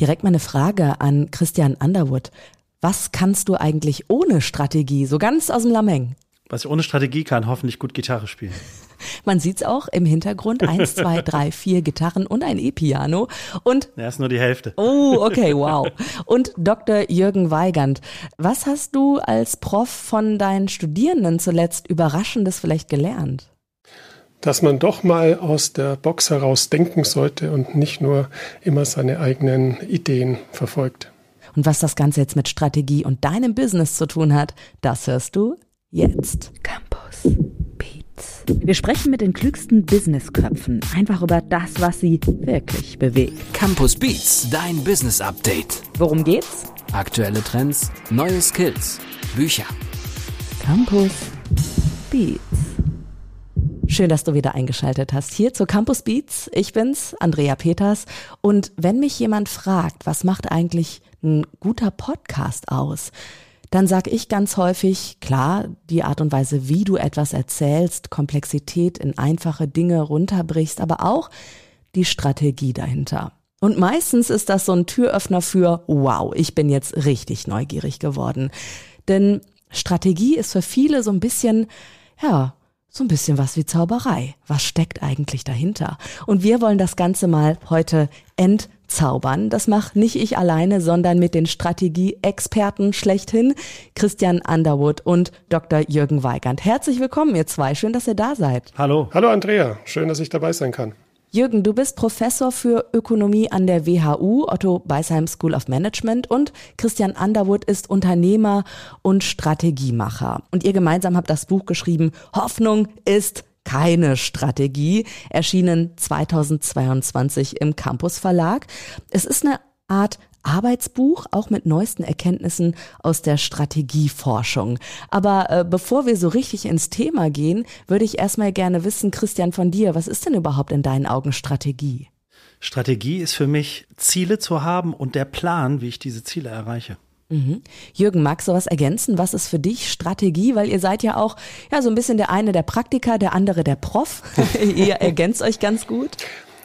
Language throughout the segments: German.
Direkt mal eine Frage an Christian Underwood. Was kannst du eigentlich ohne Strategie, so ganz aus dem Lameng? Was ich ohne Strategie kann, hoffentlich gut Gitarre spielen. Man sieht's auch im Hintergrund. Eins, zwei, drei, vier Gitarren und ein E-Piano. Und. Ja, ist nur die Hälfte. Oh, okay, wow. Und Dr. Jürgen Weigand. Was hast du als Prof von deinen Studierenden zuletzt Überraschendes vielleicht gelernt? Dass man doch mal aus der Box heraus denken sollte und nicht nur immer seine eigenen Ideen verfolgt. Und was das Ganze jetzt mit Strategie und deinem Business zu tun hat, das hörst du jetzt. Campus Beats. Wir sprechen mit den klügsten Businessköpfen einfach über das, was sie wirklich bewegt. Campus Beats, dein Business Update. Worum geht's? Aktuelle Trends, neue Skills, Bücher. Campus Beats. Schön, dass du wieder eingeschaltet hast hier zu Campus Beats. Ich bin's, Andrea Peters. Und wenn mich jemand fragt, was macht eigentlich ein guter Podcast aus? dann sage ich ganz häufig, klar, die Art und Weise, wie du etwas erzählst, Komplexität in einfache Dinge runterbrichst, aber auch die Strategie dahinter. Und meistens ist das so ein Türöffner für, wow, ich bin jetzt richtig neugierig geworden. Denn Strategie ist für viele so ein bisschen, ja, so ein bisschen was wie Zauberei. Was steckt eigentlich dahinter? Und wir wollen das Ganze mal heute ent zaubern. Das mache nicht ich alleine, sondern mit den Strategie-Experten schlechthin, Christian Underwood und Dr. Jürgen Weigand. Herzlich willkommen, ihr zwei. Schön, dass ihr da seid. Hallo. Hallo, Andrea. Schön, dass ich dabei sein kann. Jürgen, du bist Professor für Ökonomie an der WHU, Otto Beisheim School of Management und Christian Underwood ist Unternehmer und Strategiemacher. Und ihr gemeinsam habt das Buch geschrieben, Hoffnung ist keine Strategie, erschienen 2022 im Campus Verlag. Es ist eine Art Arbeitsbuch, auch mit neuesten Erkenntnissen aus der Strategieforschung. Aber äh, bevor wir so richtig ins Thema gehen, würde ich erstmal gerne wissen, Christian, von dir, was ist denn überhaupt in deinen Augen Strategie? Strategie ist für mich, Ziele zu haben und der Plan, wie ich diese Ziele erreiche. Mhm. Jürgen, magst du was ergänzen? Was ist für dich Strategie? Weil ihr seid ja auch ja so ein bisschen der eine der Praktiker, der andere der Prof. ihr ergänzt euch ganz gut.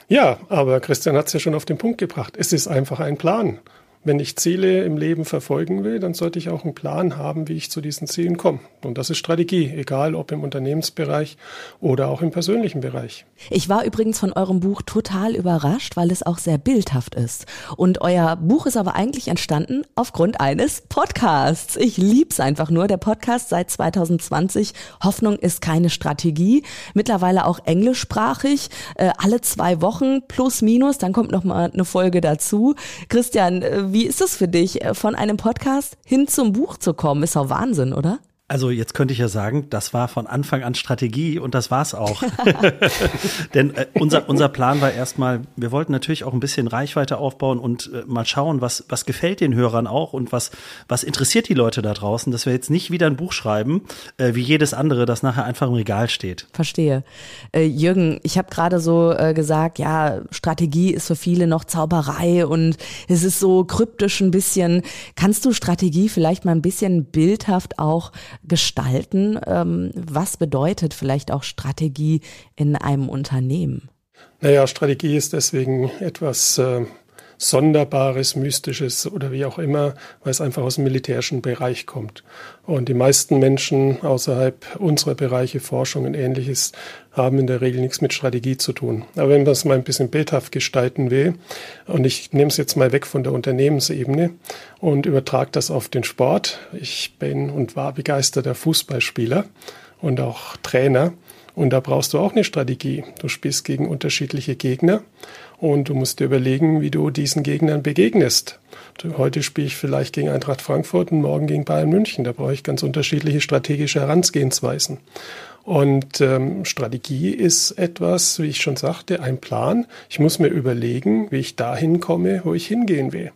Ja, aber Christian hat es ja schon auf den Punkt gebracht. Es ist einfach ein Plan. Wenn ich Ziele im Leben verfolgen will, dann sollte ich auch einen Plan haben, wie ich zu diesen Zielen komme. Und das ist Strategie, egal ob im Unternehmensbereich oder auch im persönlichen Bereich. Ich war übrigens von eurem Buch total überrascht, weil es auch sehr bildhaft ist. Und euer Buch ist aber eigentlich entstanden aufgrund eines Podcasts. Ich lieb's einfach nur. Der Podcast seit 2020. Hoffnung ist keine Strategie. Mittlerweile auch englischsprachig. Äh, alle zwei Wochen plus minus. Dann kommt noch mal eine Folge dazu. Christian, äh, wie ist es für dich, äh, von einem Podcast hin zum Buch zu kommen? Ist auch Wahnsinn, oder? Also jetzt könnte ich ja sagen, das war von Anfang an Strategie und das war's auch. Denn äh, unser, unser Plan war erstmal, wir wollten natürlich auch ein bisschen Reichweite aufbauen und äh, mal schauen, was, was gefällt den Hörern auch und was, was interessiert die Leute da draußen, dass wir jetzt nicht wieder ein Buch schreiben, äh, wie jedes andere, das nachher einfach im Regal steht. Verstehe. Äh, Jürgen, ich habe gerade so äh, gesagt, ja, Strategie ist für viele noch Zauberei und es ist so kryptisch ein bisschen. Kannst du Strategie vielleicht mal ein bisschen bildhaft auch gestalten? Ähm, was bedeutet vielleicht auch Strategie in einem Unternehmen? Naja, Strategie ist deswegen etwas äh, Sonderbares, Mystisches oder wie auch immer, weil es einfach aus dem militärischen Bereich kommt. Und die meisten Menschen außerhalb unserer Bereiche, Forschung und ähnliches, haben in der Regel nichts mit Strategie zu tun. Aber wenn man es mal ein bisschen bildhaft gestalten will, und ich nehme es jetzt mal weg von der Unternehmensebene und übertrage das auf den Sport. Ich bin und war begeisterter Fußballspieler und auch Trainer. Und da brauchst du auch eine Strategie. Du spielst gegen unterschiedliche Gegner und du musst dir überlegen, wie du diesen Gegnern begegnest. Heute spiele ich vielleicht gegen Eintracht Frankfurt und morgen gegen Bayern München. Da brauche ich ganz unterschiedliche strategische Herangehensweisen. Und ähm, Strategie ist etwas, wie ich schon sagte, ein Plan. Ich muss mir überlegen, wie ich dahin komme, wo ich hingehen will.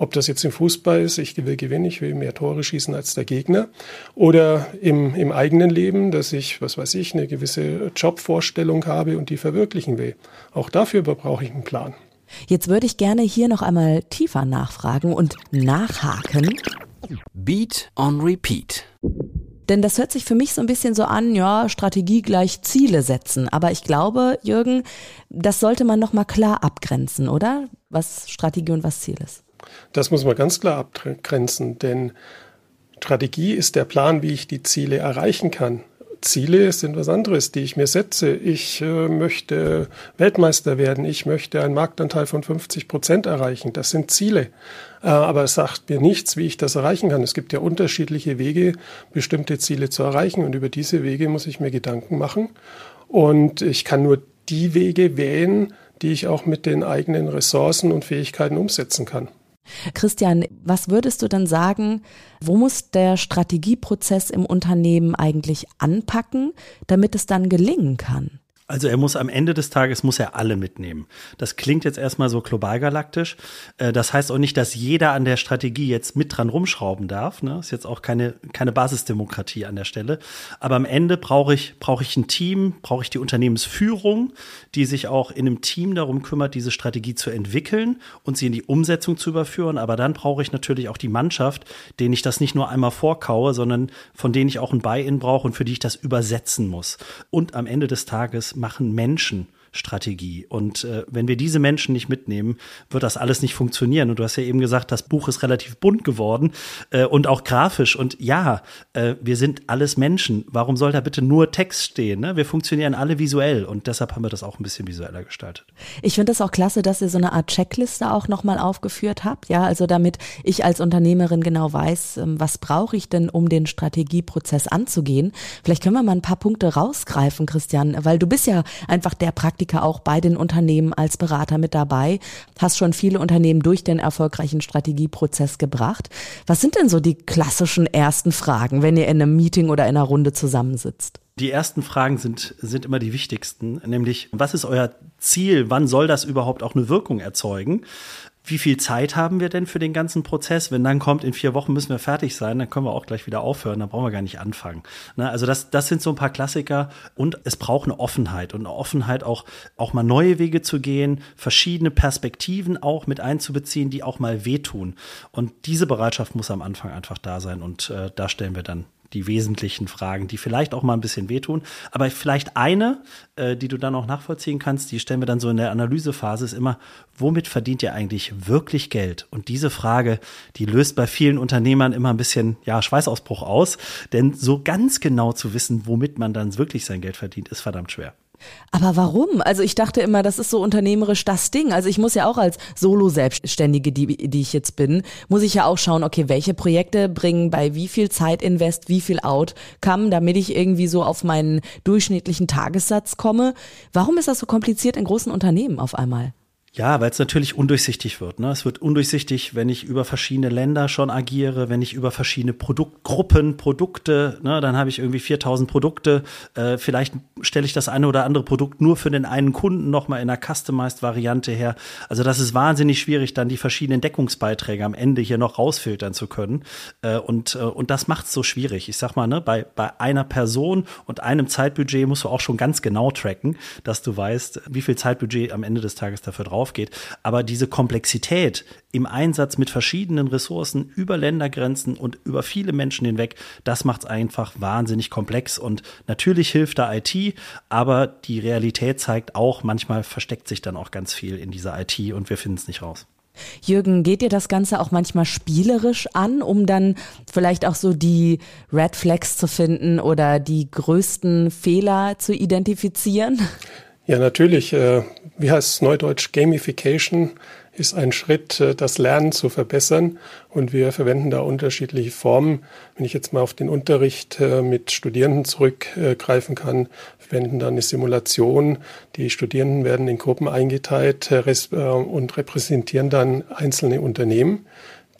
Ob das jetzt im Fußball ist, ich will gewinnen, ich will mehr Tore schießen als der Gegner. Oder im, im eigenen Leben, dass ich, was weiß ich, eine gewisse Jobvorstellung habe und die verwirklichen will. Auch dafür brauche ich einen Plan. Jetzt würde ich gerne hier noch einmal tiefer nachfragen und nachhaken. Beat on Repeat. Denn das hört sich für mich so ein bisschen so an, ja, Strategie gleich Ziele setzen. Aber ich glaube, Jürgen, das sollte man nochmal klar abgrenzen, oder? Was Strategie und was Ziel ist. Das muss man ganz klar abgrenzen, denn Strategie ist der Plan, wie ich die Ziele erreichen kann. Ziele sind was anderes, die ich mir setze. Ich äh, möchte Weltmeister werden, ich möchte einen Marktanteil von 50 Prozent erreichen. Das sind Ziele. Äh, aber es sagt mir nichts, wie ich das erreichen kann. Es gibt ja unterschiedliche Wege, bestimmte Ziele zu erreichen. Und über diese Wege muss ich mir Gedanken machen. Und ich kann nur die Wege wählen, die ich auch mit den eigenen Ressourcen und Fähigkeiten umsetzen kann. Christian, was würdest du denn sagen, wo muss der Strategieprozess im Unternehmen eigentlich anpacken, damit es dann gelingen kann? Also er muss am Ende des Tages muss er alle mitnehmen. Das klingt jetzt erstmal so globalgalaktisch. Äh, das heißt auch nicht, dass jeder an der Strategie jetzt mit dran rumschrauben darf. Ne? Ist jetzt auch keine, keine Basisdemokratie an der Stelle. Aber am Ende brauche ich, brauche ich ein Team, brauche ich die Unternehmensführung, die sich auch in einem Team darum kümmert, diese Strategie zu entwickeln und sie in die Umsetzung zu überführen. Aber dann brauche ich natürlich auch die Mannschaft, denen ich das nicht nur einmal vorkaue, sondern von denen ich auch ein Buy-in brauche und für die ich das übersetzen muss. Und am Ende des Tages machen Menschen Strategie. Und äh, wenn wir diese Menschen nicht mitnehmen, wird das alles nicht funktionieren. Und du hast ja eben gesagt, das Buch ist relativ bunt geworden äh, und auch grafisch. Und ja, äh, wir sind alles Menschen. Warum soll da bitte nur Text stehen? Ne? Wir funktionieren alle visuell und deshalb haben wir das auch ein bisschen visueller gestaltet. Ich finde das auch klasse, dass ihr so eine Art Checkliste auch nochmal aufgeführt habt. Ja, also damit ich als Unternehmerin genau weiß, ähm, was brauche ich denn, um den Strategieprozess anzugehen. Vielleicht können wir mal ein paar Punkte rausgreifen, Christian, weil du bist ja einfach der Praktiker Praktika auch bei den Unternehmen als Berater mit dabei, hast schon viele Unternehmen durch den erfolgreichen Strategieprozess gebracht. Was sind denn so die klassischen ersten Fragen, wenn ihr in einem Meeting oder in einer Runde zusammensitzt? Die ersten Fragen sind, sind immer die wichtigsten, nämlich was ist euer Ziel? Wann soll das überhaupt auch eine Wirkung erzeugen? Wie viel Zeit haben wir denn für den ganzen Prozess? Wenn dann kommt, in vier Wochen müssen wir fertig sein, dann können wir auch gleich wieder aufhören, dann brauchen wir gar nicht anfangen. Ne? Also das, das sind so ein paar Klassiker und es braucht eine Offenheit und eine Offenheit auch, auch mal neue Wege zu gehen, verschiedene Perspektiven auch mit einzubeziehen, die auch mal wehtun. Und diese Bereitschaft muss am Anfang einfach da sein und äh, da stellen wir dann die wesentlichen Fragen, die vielleicht auch mal ein bisschen wehtun. Aber vielleicht eine, äh, die du dann auch nachvollziehen kannst, die stellen wir dann so in der Analysephase, ist immer, womit verdient ihr eigentlich wirklich Geld? Und diese Frage, die löst bei vielen Unternehmern immer ein bisschen, ja, Schweißausbruch aus. Denn so ganz genau zu wissen, womit man dann wirklich sein Geld verdient, ist verdammt schwer. Aber warum? Also ich dachte immer, das ist so unternehmerisch das Ding. Also ich muss ja auch als Solo-Selbstständige, die, die ich jetzt bin, muss ich ja auch schauen, okay, welche Projekte bringen bei wie viel Zeit invest, wie viel Outcome, damit ich irgendwie so auf meinen durchschnittlichen Tagessatz komme. Warum ist das so kompliziert in großen Unternehmen auf einmal? Ja, weil es natürlich undurchsichtig wird. Ne? Es wird undurchsichtig, wenn ich über verschiedene Länder schon agiere, wenn ich über verschiedene Produktgruppen, Produkte, ne, dann habe ich irgendwie 4000 Produkte. Äh, vielleicht stelle ich das eine oder andere Produkt nur für den einen Kunden nochmal in einer Customized-Variante her. Also das ist wahnsinnig schwierig, dann die verschiedenen Deckungsbeiträge am Ende hier noch rausfiltern zu können. Äh, und, äh, und das macht es so schwierig. Ich sag mal, ne, bei, bei einer Person und einem Zeitbudget musst du auch schon ganz genau tracken, dass du weißt, wie viel Zeitbudget am Ende des Tages dafür drauf drauf Aber diese Komplexität im Einsatz mit verschiedenen Ressourcen über Ländergrenzen und über viele Menschen hinweg, das macht es einfach wahnsinnig komplex. Und natürlich hilft da IT, aber die Realität zeigt auch, manchmal versteckt sich dann auch ganz viel in dieser IT und wir finden es nicht raus. Jürgen, geht dir das Ganze auch manchmal spielerisch an, um dann vielleicht auch so die Red Flags zu finden oder die größten Fehler zu identifizieren? Ja, natürlich. Äh, wie heißt es neudeutsch? Gamification ist ein Schritt, äh, das Lernen zu verbessern. Und wir verwenden da unterschiedliche Formen. Wenn ich jetzt mal auf den Unterricht äh, mit Studierenden zurückgreifen kann, verwenden da eine Simulation. Die Studierenden werden in Gruppen eingeteilt und repräsentieren dann einzelne Unternehmen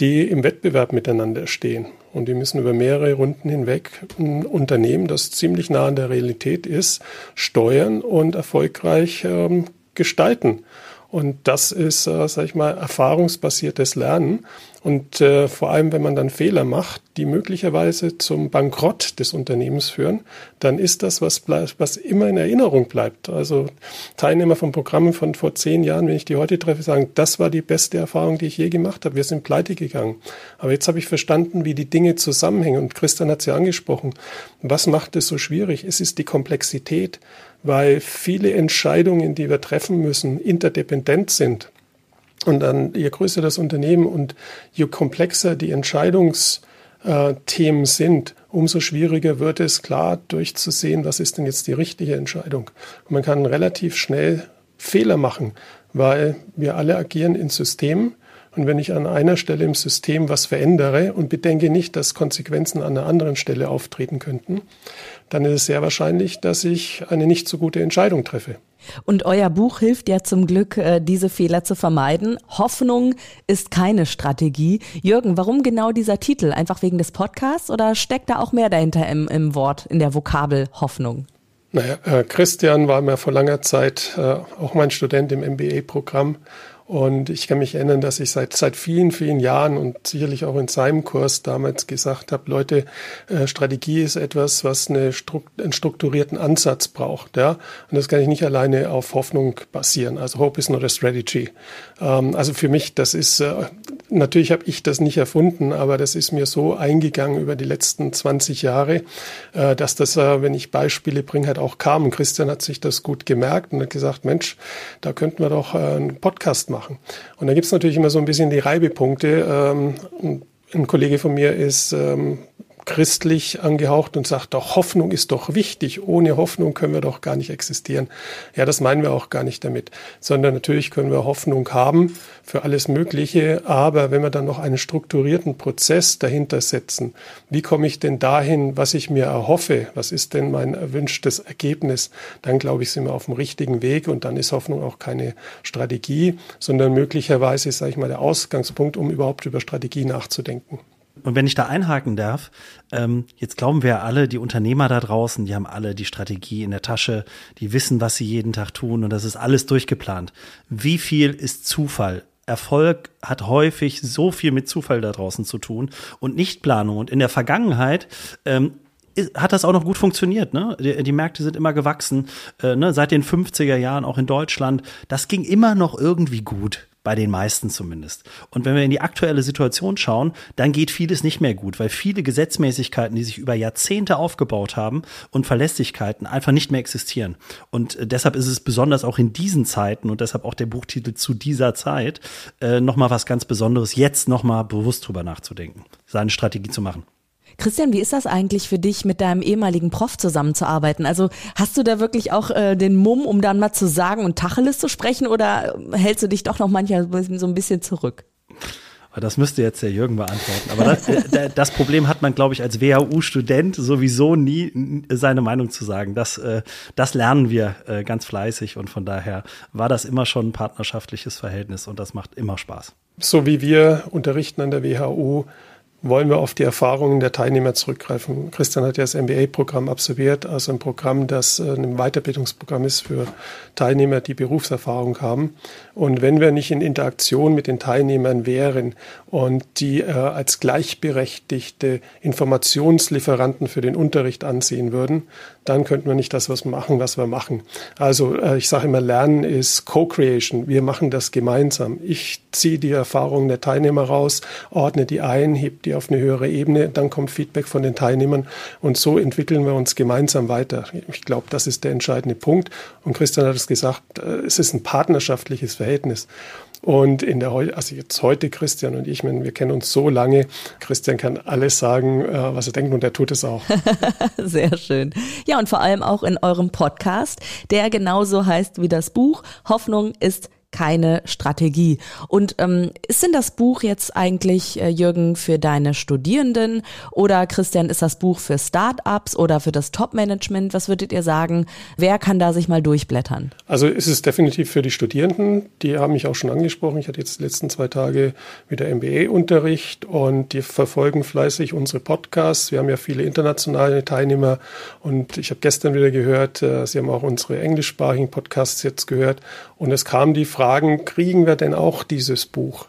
die im Wettbewerb miteinander stehen. Und die müssen über mehrere Runden hinweg ein Unternehmen, das ziemlich nah an der Realität ist, steuern und erfolgreich ähm, gestalten. Und das ist, äh, sag ich mal, erfahrungsbasiertes Lernen. Und äh, vor allem, wenn man dann Fehler macht, die möglicherweise zum Bankrott des Unternehmens führen, dann ist das, was, bleib, was immer in Erinnerung bleibt. Also Teilnehmer von Programmen von vor zehn Jahren, wenn ich die heute treffe, sagen, das war die beste Erfahrung, die ich je gemacht habe. Wir sind pleite gegangen. Aber jetzt habe ich verstanden, wie die Dinge zusammenhängen. Und Christian hat es ja angesprochen. Was macht es so schwierig? Es ist die Komplexität, weil viele Entscheidungen, die wir treffen müssen, interdependent sind. Und dann, je größer das Unternehmen und je komplexer die Entscheidungsthemen sind, umso schwieriger wird es, klar durchzusehen, was ist denn jetzt die richtige Entscheidung. Und man kann relativ schnell Fehler machen, weil wir alle agieren in Systemen. Und wenn ich an einer Stelle im System was verändere und bedenke nicht, dass Konsequenzen an einer anderen Stelle auftreten könnten, dann ist es sehr wahrscheinlich, dass ich eine nicht so gute Entscheidung treffe. Und euer Buch hilft ja zum Glück, äh, diese Fehler zu vermeiden. Hoffnung ist keine Strategie. Jürgen, warum genau dieser Titel? Einfach wegen des Podcasts oder steckt da auch mehr dahinter im, im Wort, in der Vokabel Hoffnung? Naja, äh, Christian war mir vor langer Zeit äh, auch mein Student im MBA-Programm und ich kann mich erinnern, dass ich seit, seit vielen, vielen Jahren und sicherlich auch in seinem Kurs damals gesagt habe, Leute, äh, Strategie ist etwas, was eine Strukt, einen strukturierten Ansatz braucht. Ja? Und das kann ich nicht alleine auf Hoffnung basieren. Also Hope is not a strategy. Ähm, also für mich, das ist, äh, natürlich habe ich das nicht erfunden, aber das ist mir so eingegangen über die letzten 20 Jahre, äh, dass das, äh, wenn ich Beispiele bringe, halt auch kam. Und Christian hat sich das gut gemerkt und hat gesagt, Mensch, da könnten wir doch äh, einen Podcast machen. Und da gibt es natürlich immer so ein bisschen die Reibepunkte. Ähm, ein Kollege von mir ist ähm, christlich angehaucht und sagt doch, Hoffnung ist doch wichtig. Ohne Hoffnung können wir doch gar nicht existieren. Ja, das meinen wir auch gar nicht damit, sondern natürlich können wir Hoffnung haben für alles Mögliche. Aber wenn wir dann noch einen strukturierten Prozess dahinter setzen, wie komme ich denn dahin, was ich mir erhoffe? Was ist denn mein erwünschtes Ergebnis? Dann glaube ich, sind wir auf dem richtigen Weg und dann ist Hoffnung auch keine Strategie, sondern möglicherweise, sage ich mal, der Ausgangspunkt, um überhaupt über Strategie nachzudenken. Und wenn ich da einhaken darf, ähm, jetzt glauben wir alle, die Unternehmer da draußen, die haben alle die Strategie in der Tasche, die wissen, was sie jeden Tag tun und das ist alles durchgeplant. Wie viel ist Zufall? Erfolg hat häufig so viel mit Zufall da draußen zu tun und nicht Planung. Und in der Vergangenheit ähm, hat das auch noch gut funktioniert. Ne? Die, die Märkte sind immer gewachsen, äh, ne? seit den 50er Jahren auch in Deutschland. Das ging immer noch irgendwie gut bei den meisten zumindest. Und wenn wir in die aktuelle Situation schauen, dann geht vieles nicht mehr gut, weil viele Gesetzmäßigkeiten, die sich über Jahrzehnte aufgebaut haben und Verlässlichkeiten einfach nicht mehr existieren. Und äh, deshalb ist es besonders auch in diesen Zeiten und deshalb auch der Buchtitel zu dieser Zeit äh, nochmal was ganz Besonderes, jetzt nochmal bewusst drüber nachzudenken, seine Strategie zu machen. Christian, wie ist das eigentlich für dich, mit deinem ehemaligen Prof zusammenzuarbeiten? Also hast du da wirklich auch äh, den Mumm, um dann mal zu sagen und Tacheles zu sprechen oder hältst du dich doch noch manchmal so ein bisschen zurück? Das müsste jetzt der Jürgen beantworten. Aber das, äh, das Problem hat man, glaube ich, als WHU-Student sowieso nie seine Meinung zu sagen. Das, äh, das lernen wir äh, ganz fleißig und von daher war das immer schon ein partnerschaftliches Verhältnis und das macht immer Spaß. So wie wir unterrichten an der WHU, wollen wir auf die Erfahrungen der Teilnehmer zurückgreifen. Christian hat ja das MBA-Programm absolviert, also ein Programm, das äh, ein Weiterbildungsprogramm ist für Teilnehmer, die Berufserfahrung haben. Und wenn wir nicht in Interaktion mit den Teilnehmern wären und die äh, als gleichberechtigte Informationslieferanten für den Unterricht ansehen würden, dann könnten wir nicht das was machen, was wir machen. Also äh, ich sage immer, Lernen ist Co-Creation. Wir machen das gemeinsam. Ich ziehe die Erfahrungen der Teilnehmer raus, ordne die ein, heb die auf eine höhere Ebene, dann kommt Feedback von den Teilnehmern und so entwickeln wir uns gemeinsam weiter. Ich glaube, das ist der entscheidende Punkt. Und Christian hat es gesagt, äh, es ist ein partnerschaftliches Verhältnis. Und in der also jetzt heute Christian und ich, wir kennen uns so lange. Christian kann alles sagen, äh, was er denkt und er tut es auch. Sehr schön. Ja, und vor allem auch in eurem Podcast, der genauso heißt wie das Buch. Hoffnung ist keine Strategie. Und ähm, ist denn das Buch jetzt eigentlich, äh, Jürgen, für deine Studierenden oder Christian, ist das Buch für Startups oder für das Top-Management? Was würdet ihr sagen? Wer kann da sich mal durchblättern? Also ist es definitiv für die Studierenden. Die haben mich auch schon angesprochen. Ich hatte jetzt die letzten zwei Tage wieder MBA-Unterricht und die verfolgen fleißig unsere Podcasts. Wir haben ja viele internationale Teilnehmer und ich habe gestern wieder gehört, äh, sie haben auch unsere englischsprachigen Podcasts jetzt gehört und es kam die Frage, fragen, kriegen wir denn auch dieses Buch?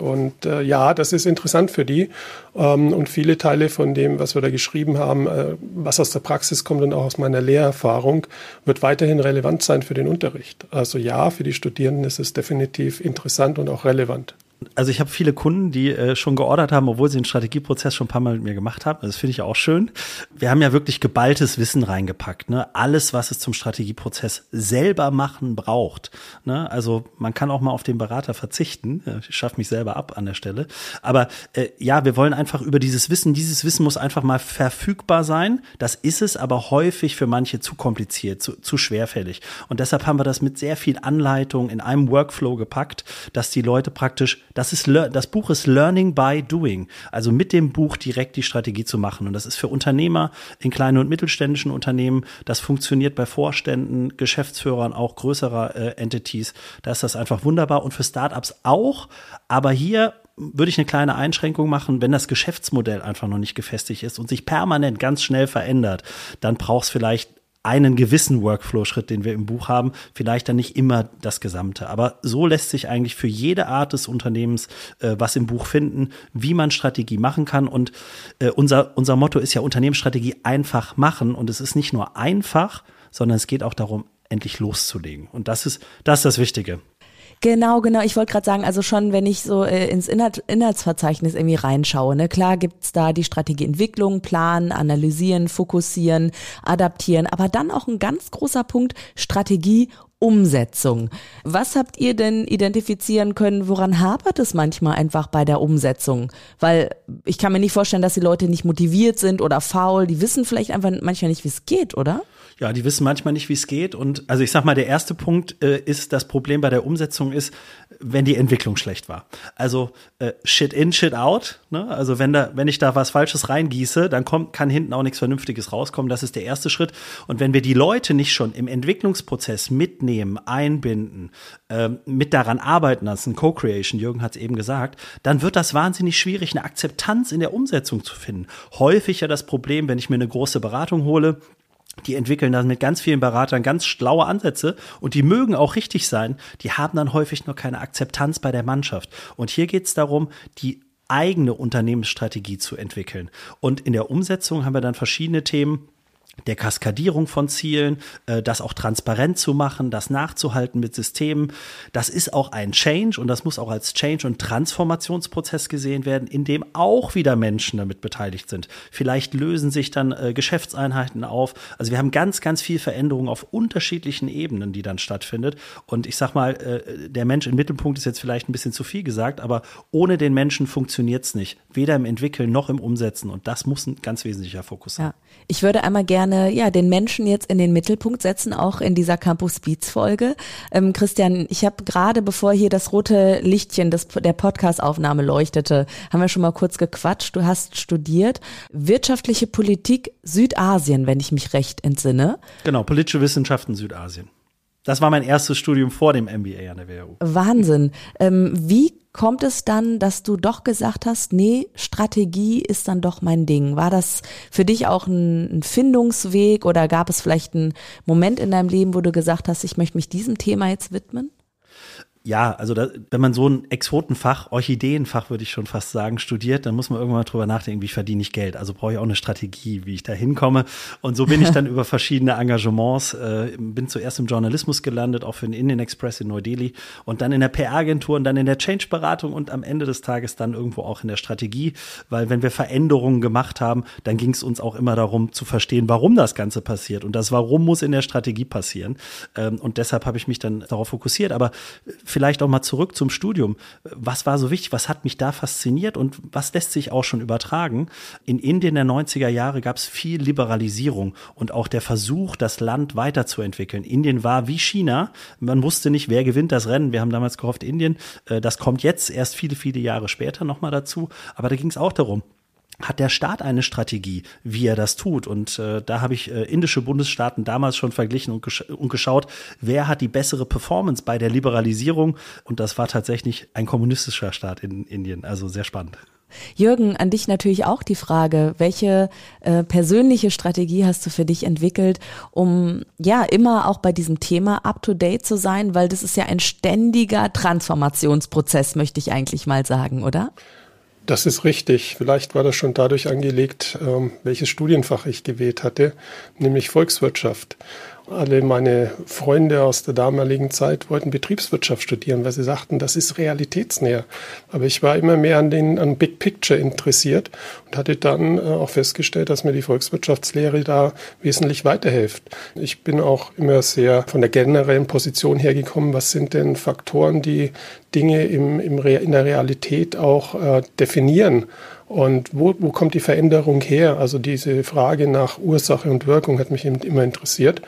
Und äh, ja, das ist interessant für die. Ähm, und viele Teile von dem, was wir da geschrieben haben, äh, was aus der Praxis kommt und auch aus meiner Lehrerfahrung, wird weiterhin relevant sein für den Unterricht. Also ja, für die Studierenden ist es definitiv interessant und auch relevant. Also ich habe viele Kunden, die äh, schon geordert haben, obwohl sie den Strategieprozess schon ein paar Mal mit mir gemacht haben. Das finde ich auch schön. Wir haben ja wirklich geballtes Wissen reingepackt. Ne? Alles, was es zum Strategieprozess selber machen braucht. Ne? Also man kann auch mal auf den Berater verzichten. Ich schaffe mich selber ab an der Stelle. Aber äh, ja, wir wollen einfach über dieses Wissen, dieses Wissen muss einfach mal verfügbar sein. Das ist es aber häufig für manche zu kompliziert, zu, zu schwerfällig. Und deshalb haben wir das mit sehr viel Anleitung in einem Workflow gepackt, dass die Leute praktisch das ist das Buch ist Learning by Doing, also mit dem Buch direkt die Strategie zu machen. Und das ist für Unternehmer in kleinen und mittelständischen Unternehmen. Das funktioniert bei Vorständen, Geschäftsführern, auch größerer äh, Entities. Da ist das einfach wunderbar und für Startups auch. Aber hier würde ich eine kleine Einschränkung machen, wenn das Geschäftsmodell einfach noch nicht gefestigt ist und sich permanent ganz schnell verändert, dann braucht es vielleicht einen gewissen Workflow-Schritt, den wir im Buch haben, vielleicht dann nicht immer das Gesamte. Aber so lässt sich eigentlich für jede Art des Unternehmens äh, was im Buch finden, wie man Strategie machen kann. Und äh, unser, unser Motto ist ja Unternehmensstrategie einfach machen. Und es ist nicht nur einfach, sondern es geht auch darum, endlich loszulegen. Und das ist, das ist das Wichtige. Genau, genau. Ich wollte gerade sagen, also schon, wenn ich so äh, ins Inhalt, Inhaltsverzeichnis irgendwie reinschaue, ne, klar gibt's da die Strategieentwicklung, planen, analysieren, fokussieren, adaptieren, aber dann auch ein ganz großer Punkt Strategie Umsetzung. Was habt ihr denn identifizieren können, woran hapert es manchmal einfach bei der Umsetzung? Weil ich kann mir nicht vorstellen, dass die Leute nicht motiviert sind oder faul, die wissen vielleicht einfach manchmal nicht, wie es geht, oder? Ja, die wissen manchmal nicht, wie es geht. Und also ich sag mal, der erste Punkt äh, ist, das Problem bei der Umsetzung ist, wenn die Entwicklung schlecht war. Also äh, shit in, shit out. Ne? Also wenn da, wenn ich da was Falsches reingieße, dann kommt, kann hinten auch nichts Vernünftiges rauskommen. Das ist der erste Schritt. Und wenn wir die Leute nicht schon im Entwicklungsprozess mitnehmen, einbinden, äh, mit daran arbeiten, ein Co-Creation, Jürgen hat es eben gesagt, dann wird das wahnsinnig schwierig, eine Akzeptanz in der Umsetzung zu finden. Häufig ja das Problem, wenn ich mir eine große Beratung hole, die entwickeln dann mit ganz vielen Beratern ganz schlaue Ansätze und die mögen auch richtig sein, die haben dann häufig noch keine Akzeptanz bei der Mannschaft. Und hier geht es darum, die eigene Unternehmensstrategie zu entwickeln. Und in der Umsetzung haben wir dann verschiedene Themen, der Kaskadierung von Zielen, äh, das auch transparent zu machen, das nachzuhalten mit Systemen. Das ist auch ein Change und das muss auch als Change- und Transformationsprozess gesehen werden, in dem auch wieder Menschen damit beteiligt sind. Vielleicht lösen sich dann äh, Geschäftseinheiten auf. Also wir haben ganz, ganz viel Veränderung auf unterschiedlichen Ebenen, die dann stattfindet. Und ich sag mal, äh, der Mensch im Mittelpunkt ist jetzt vielleicht ein bisschen zu viel gesagt, aber ohne den Menschen funktioniert es nicht. Weder im Entwickeln noch im Umsetzen. Und das muss ein ganz wesentlicher Fokus sein. Ja. Ich würde einmal gerne gerne ja den Menschen jetzt in den Mittelpunkt setzen, auch in dieser Campus Beats Folge. Ähm, Christian, ich habe gerade, bevor hier das rote Lichtchen des, der Podcast-Aufnahme leuchtete, haben wir schon mal kurz gequatscht. Du hast studiert wirtschaftliche Politik Südasien, wenn ich mich recht entsinne. Genau, politische Wissenschaften Südasien. Das war mein erstes Studium vor dem MBA an der WHU. Wahnsinn. Ähm, wie kommt es dann, dass du doch gesagt hast, nee, Strategie ist dann doch mein Ding? War das für dich auch ein, ein Findungsweg oder gab es vielleicht einen Moment in deinem Leben, wo du gesagt hast, ich möchte mich diesem Thema jetzt widmen? Ja, also da, wenn man so ein Exotenfach, Orchideenfach würde ich schon fast sagen, studiert, dann muss man irgendwann mal drüber nachdenken, wie verdiene ich Geld. Also brauche ich auch eine Strategie, wie ich da hinkomme. Und so bin ich dann über verschiedene Engagements, äh, bin zuerst im Journalismus gelandet, auch für den Indian Express in Neu-Delhi und dann in der PR-Agentur und dann in der Change-Beratung und am Ende des Tages dann irgendwo auch in der Strategie. Weil wenn wir Veränderungen gemacht haben, dann ging es uns auch immer darum zu verstehen, warum das Ganze passiert. Und das Warum muss in der Strategie passieren. Ähm, und deshalb habe ich mich dann darauf fokussiert. Aber vielleicht auch mal zurück zum Studium. Was war so wichtig? Was hat mich da fasziniert und was lässt sich auch schon übertragen? In Indien der 90er Jahre gab es viel Liberalisierung und auch der Versuch, das Land weiterzuentwickeln. Indien war wie China. Man wusste nicht, wer gewinnt das Rennen. Wir haben damals gehofft, Indien. Äh, das kommt jetzt erst viele, viele Jahre später nochmal dazu. Aber da ging es auch darum, hat der Staat eine Strategie, wie er das tut. Und äh, da habe ich äh, indische Bundesstaaten damals schon verglichen und, gesch und geschaut, wer hat die bessere Performance bei der Liberalisierung. Und das war tatsächlich ein kommunistischer Staat in Indien. Also sehr spannend. Jürgen, an dich natürlich auch die Frage, welche äh, persönliche Strategie hast du für dich entwickelt, um ja immer auch bei diesem Thema up-to-date zu sein, weil das ist ja ein ständiger Transformationsprozess, möchte ich eigentlich mal sagen, oder? Das ist richtig. Vielleicht war das schon dadurch angelegt, ähm, welches Studienfach ich gewählt hatte, nämlich Volkswirtschaft. Alle meine Freunde aus der damaligen Zeit wollten Betriebswirtschaft studieren, weil sie sagten, das ist realitätsnäher. Aber ich war immer mehr an den an Big Picture interessiert und hatte dann äh, auch festgestellt, dass mir die Volkswirtschaftslehre da wesentlich weiterhilft. Ich bin auch immer sehr von der generellen Position hergekommen, was sind denn Faktoren, die Dinge im, im in der Realität auch äh, definieren. Und wo, wo kommt die Veränderung her? Also diese Frage nach Ursache und Wirkung hat mich immer interessiert.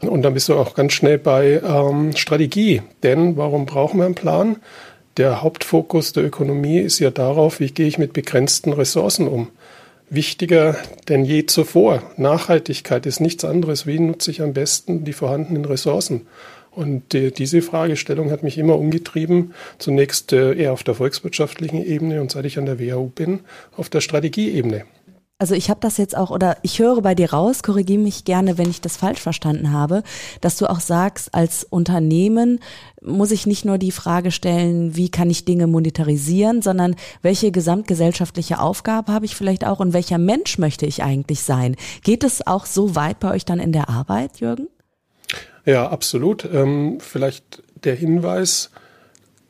Und dann bist du auch ganz schnell bei ähm, Strategie. Denn warum brauchen wir einen Plan? Der Hauptfokus der Ökonomie ist ja darauf, wie gehe ich mit begrenzten Ressourcen um. Wichtiger denn je zuvor. Nachhaltigkeit ist nichts anderes. Wie nutze ich am besten die vorhandenen Ressourcen? Und äh, diese Fragestellung hat mich immer umgetrieben, zunächst äh, eher auf der volkswirtschaftlichen Ebene und seit ich an der WHU bin, auf der Strategieebene. Also ich habe das jetzt auch, oder ich höre bei dir raus, korrigiere mich gerne, wenn ich das falsch verstanden habe, dass du auch sagst, als Unternehmen muss ich nicht nur die Frage stellen, wie kann ich Dinge monetarisieren, sondern welche gesamtgesellschaftliche Aufgabe habe ich vielleicht auch und welcher Mensch möchte ich eigentlich sein? Geht es auch so weit bei euch dann in der Arbeit, Jürgen? Ja, absolut. Ähm, vielleicht der Hinweis,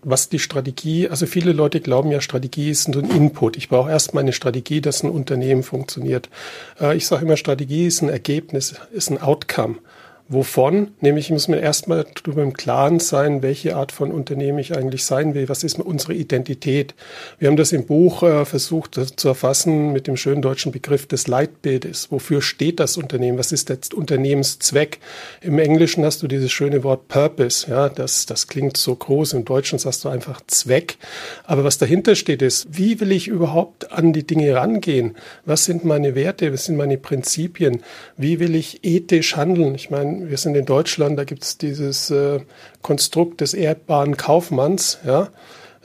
was die Strategie, also viele Leute glauben ja, Strategie ist ein Input. Ich brauche erstmal eine Strategie, dass ein Unternehmen funktioniert. Äh, ich sage immer, Strategie ist ein Ergebnis, ist ein Outcome. Wovon? Nämlich muss man erstmal darüber im Klaren sein, welche Art von Unternehmen ich eigentlich sein will. Was ist unsere Identität? Wir haben das im Buch äh, versucht zu erfassen mit dem schönen deutschen Begriff des Leitbildes. Wofür steht das Unternehmen? Was ist der Unternehmenszweck? Im Englischen hast du dieses schöne Wort Purpose. Ja, das, das klingt so groß. Im Deutschen sagst du einfach Zweck. Aber was dahinter steht ist, wie will ich überhaupt an die Dinge rangehen? Was sind meine Werte? Was sind meine Prinzipien? Wie will ich ethisch handeln? Ich meine, wir sind in Deutschland, da gibt es dieses äh, Konstrukt des ehrbaren Kaufmanns, ja.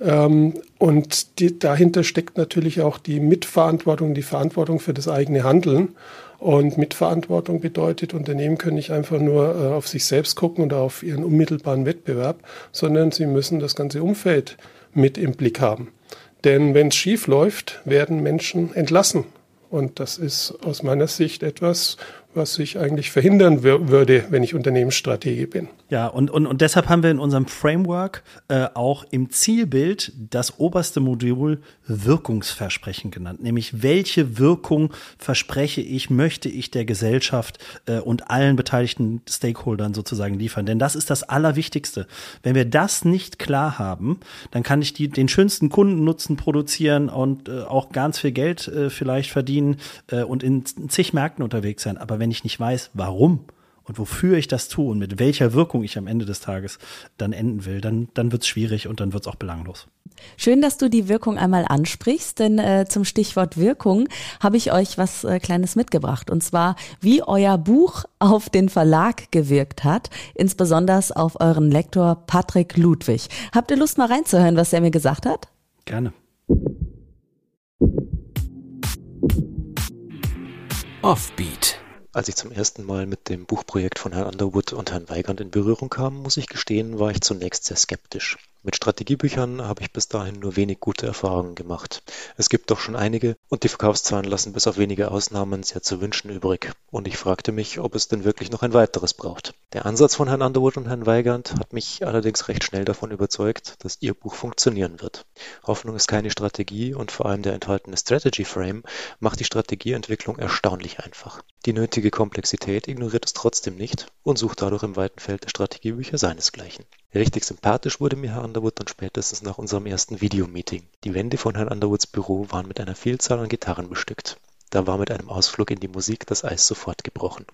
Ähm, und die, dahinter steckt natürlich auch die Mitverantwortung, die Verantwortung für das eigene Handeln. Und Mitverantwortung bedeutet, Unternehmen können nicht einfach nur äh, auf sich selbst gucken oder auf ihren unmittelbaren Wettbewerb, sondern sie müssen das ganze Umfeld mit im Blick haben. Denn wenn es schief läuft, werden Menschen entlassen. Und das ist aus meiner Sicht etwas, was ich eigentlich verhindern würde, wenn ich Unternehmensstrategie bin. Ja, und, und, und deshalb haben wir in unserem Framework äh, auch im Zielbild das oberste Modul Wirkungsversprechen genannt. Nämlich, welche Wirkung verspreche ich, möchte ich der Gesellschaft äh, und allen beteiligten Stakeholdern sozusagen liefern. Denn das ist das Allerwichtigste. Wenn wir das nicht klar haben, dann kann ich die, den schönsten Kundennutzen produzieren und äh, auch ganz viel Geld äh, vielleicht verdienen äh, und in zig Märkten unterwegs sein. Aber wenn ich nicht weiß, warum und wofür ich das tue und mit welcher Wirkung ich am Ende des Tages dann enden will, dann, dann wird es schwierig und dann wird es auch belanglos. Schön, dass du die Wirkung einmal ansprichst, denn äh, zum Stichwort Wirkung habe ich euch was äh, Kleines mitgebracht. Und zwar, wie euer Buch auf den Verlag gewirkt hat, insbesondere auf euren Lektor Patrick Ludwig. Habt ihr Lust mal reinzuhören, was er mir gesagt hat? Gerne. Offbeat als ich zum ersten Mal mit dem Buchprojekt von Herrn Underwood und Herrn Weigand in Berührung kam, muss ich gestehen, war ich zunächst sehr skeptisch. Mit Strategiebüchern habe ich bis dahin nur wenig gute Erfahrungen gemacht. Es gibt doch schon einige und die Verkaufszahlen lassen bis auf wenige Ausnahmen sehr zu wünschen übrig. Und ich fragte mich, ob es denn wirklich noch ein weiteres braucht. Der Ansatz von Herrn Underwood und Herrn Weigand hat mich allerdings recht schnell davon überzeugt, dass ihr Buch funktionieren wird. Hoffnung ist keine Strategie und vor allem der enthaltene Strategy Frame macht die Strategieentwicklung erstaunlich einfach. Die nötige Komplexität ignoriert es trotzdem nicht und sucht dadurch im weiten Feld der Strategiebücher seinesgleichen. Richtig sympathisch wurde mir Herr Underwood dann spätestens nach unserem ersten Videomeeting. Die Wände von Herrn Underwoods Büro waren mit einer Vielzahl an Gitarren bestückt. Da war mit einem Ausflug in die Musik das Eis sofort gebrochen.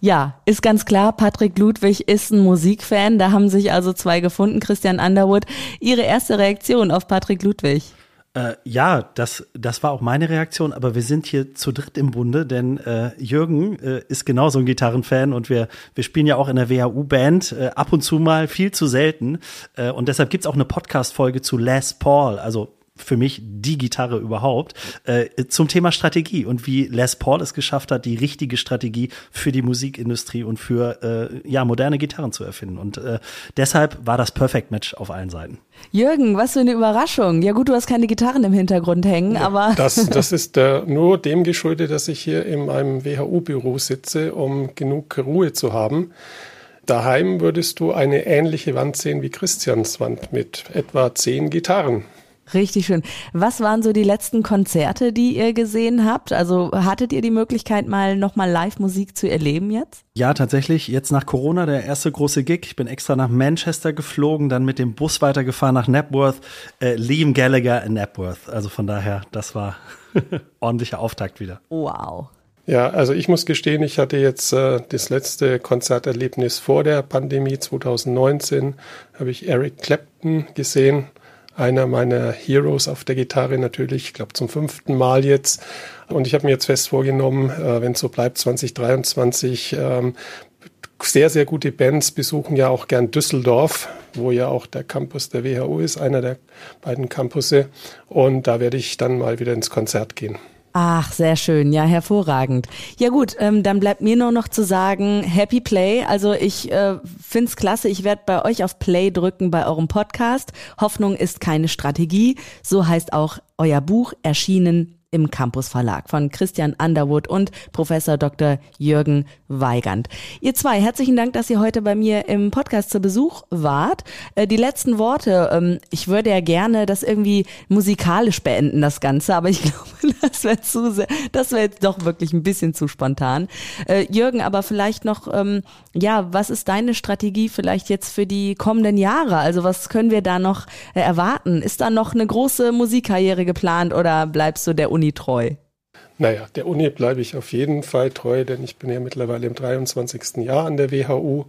Ja, ist ganz klar, Patrick Ludwig ist ein Musikfan. Da haben sich also zwei gefunden, Christian Underwood. Ihre erste Reaktion auf Patrick Ludwig? Äh, ja, das, das war auch meine Reaktion, aber wir sind hier zu dritt im Bunde, denn äh, Jürgen äh, ist genauso ein Gitarrenfan und wir, wir spielen ja auch in der WHU-Band äh, ab und zu mal, viel zu selten. Äh, und deshalb gibt's auch eine Podcast-Folge zu Les Paul, also für mich die Gitarre überhaupt, äh, zum Thema Strategie und wie Les Paul es geschafft hat, die richtige Strategie für die Musikindustrie und für äh, ja, moderne Gitarren zu erfinden. Und äh, deshalb war das Perfect Match auf allen Seiten. Jürgen, was für eine Überraschung. Ja gut, du hast keine Gitarren im Hintergrund hängen, ja, aber. Das, das ist äh, nur dem geschuldet, dass ich hier in einem WHU-Büro sitze, um genug Ruhe zu haben. Daheim würdest du eine ähnliche Wand sehen wie Christians Wand mit etwa zehn Gitarren. Richtig schön. Was waren so die letzten Konzerte, die ihr gesehen habt? Also hattet ihr die Möglichkeit, mal nochmal Live-Musik zu erleben jetzt? Ja, tatsächlich. Jetzt nach Corona der erste große Gig. Ich bin extra nach Manchester geflogen, dann mit dem Bus weitergefahren nach Napworth. Äh, Liam Gallagher in Napworth. Also von daher, das war ordentlicher Auftakt wieder. Wow. Ja, also ich muss gestehen, ich hatte jetzt äh, das letzte Konzerterlebnis vor der Pandemie 2019, habe ich Eric Clapton gesehen einer meiner Heroes auf der Gitarre natürlich, ich glaube zum fünften Mal jetzt. Und ich habe mir jetzt fest vorgenommen, äh, wenn es so bleibt, 2023 ähm, sehr, sehr gute Bands besuchen ja auch gern Düsseldorf, wo ja auch der Campus der WHO ist, einer der beiden Campusse. Und da werde ich dann mal wieder ins Konzert gehen. Ach, sehr schön, ja, hervorragend. Ja gut, ähm, dann bleibt mir nur noch zu sagen, Happy Play. Also ich äh, find's klasse, ich werde bei euch auf Play drücken bei eurem Podcast. Hoffnung ist keine Strategie. So heißt auch euer Buch, erschienen im Campus Verlag von Christian Underwood und Professor Dr. Jürgen Weigand. Ihr zwei, herzlichen Dank, dass ihr heute bei mir im Podcast zu Besuch wart. Äh, die letzten Worte, ähm, ich würde ja gerne das irgendwie musikalisch beenden, das Ganze, aber ich glaube, das wäre zu sehr, das wäre jetzt doch wirklich ein bisschen zu spontan. Äh, Jürgen, aber vielleicht noch, ähm, ja, was ist deine Strategie vielleicht jetzt für die kommenden Jahre? Also was können wir da noch äh, erwarten? Ist da noch eine große Musikkarriere geplant oder bleibst du der Uni treu? Naja, der Uni bleibe ich auf jeden Fall treu, denn ich bin ja mittlerweile im 23. Jahr an der WHU.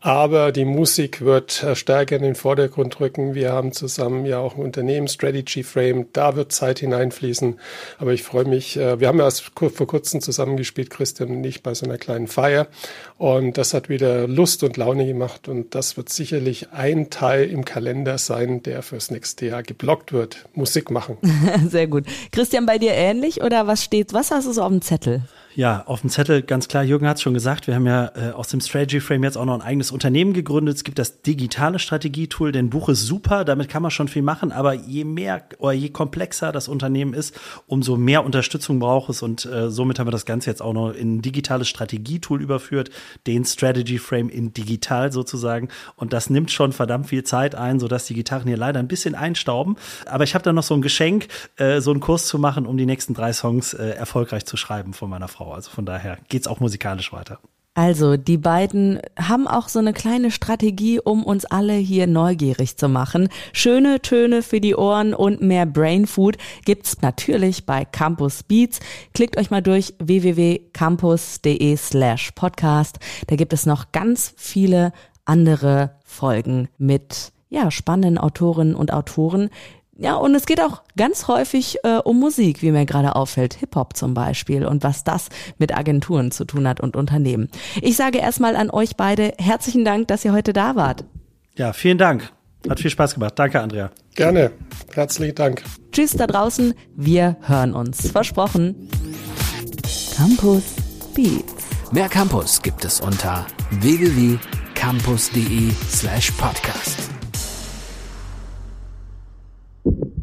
Aber die Musik wird stärker in den Vordergrund rücken. Wir haben zusammen ja auch ein Unternehmen, Strategy Frame. Da wird Zeit hineinfließen. Aber ich freue mich. Äh, wir haben ja vor kurzem zusammengespielt, Christian und ich, bei so einer kleinen Feier. Und das hat wieder Lust und Laune gemacht. Und das wird sicherlich ein Teil im Kalender sein, der fürs nächste Jahr geblockt wird. Musik machen. Sehr gut. Christian, bei dir ähnlich oder was steht was hast du so auf dem Zettel? Ja, auf dem Zettel ganz klar, Jürgen hat es schon gesagt, wir haben ja äh, aus dem Strategy Frame jetzt auch noch ein eigenes Unternehmen gegründet. Es gibt das digitale Strategietool, denn Buch ist super, damit kann man schon viel machen, aber je mehr oder je komplexer das Unternehmen ist, umso mehr Unterstützung braucht es und äh, somit haben wir das Ganze jetzt auch noch in ein digitales Strategietool überführt, den Strategy Frame in digital sozusagen und das nimmt schon verdammt viel Zeit ein, sodass die Gitarren hier leider ein bisschen einstauben, aber ich habe da noch so ein Geschenk, äh, so einen Kurs zu machen, um die nächsten drei Songs äh, erfolgreich zu schreiben von meiner Frau. Frau. Also von daher geht es auch musikalisch weiter. Also, die beiden haben auch so eine kleine Strategie, um uns alle hier neugierig zu machen. Schöne Töne für die Ohren und mehr Brain Food gibt's natürlich bei Campus Beats. Klickt euch mal durch www.campus.de slash podcast. Da gibt es noch ganz viele andere Folgen mit ja, spannenden Autorinnen und Autoren, ja, und es geht auch ganz häufig äh, um Musik, wie mir gerade auffällt, Hip-Hop zum Beispiel und was das mit Agenturen zu tun hat und Unternehmen. Ich sage erstmal an euch beide herzlichen Dank, dass ihr heute da wart. Ja, vielen Dank. Hat viel Spaß gemacht. Danke, Andrea. Gerne. Herzlichen Dank. Tschüss da draußen. Wir hören uns. Versprochen. Campus Beats. Mehr Campus gibt es unter www.campus.de slash podcast. Thank you.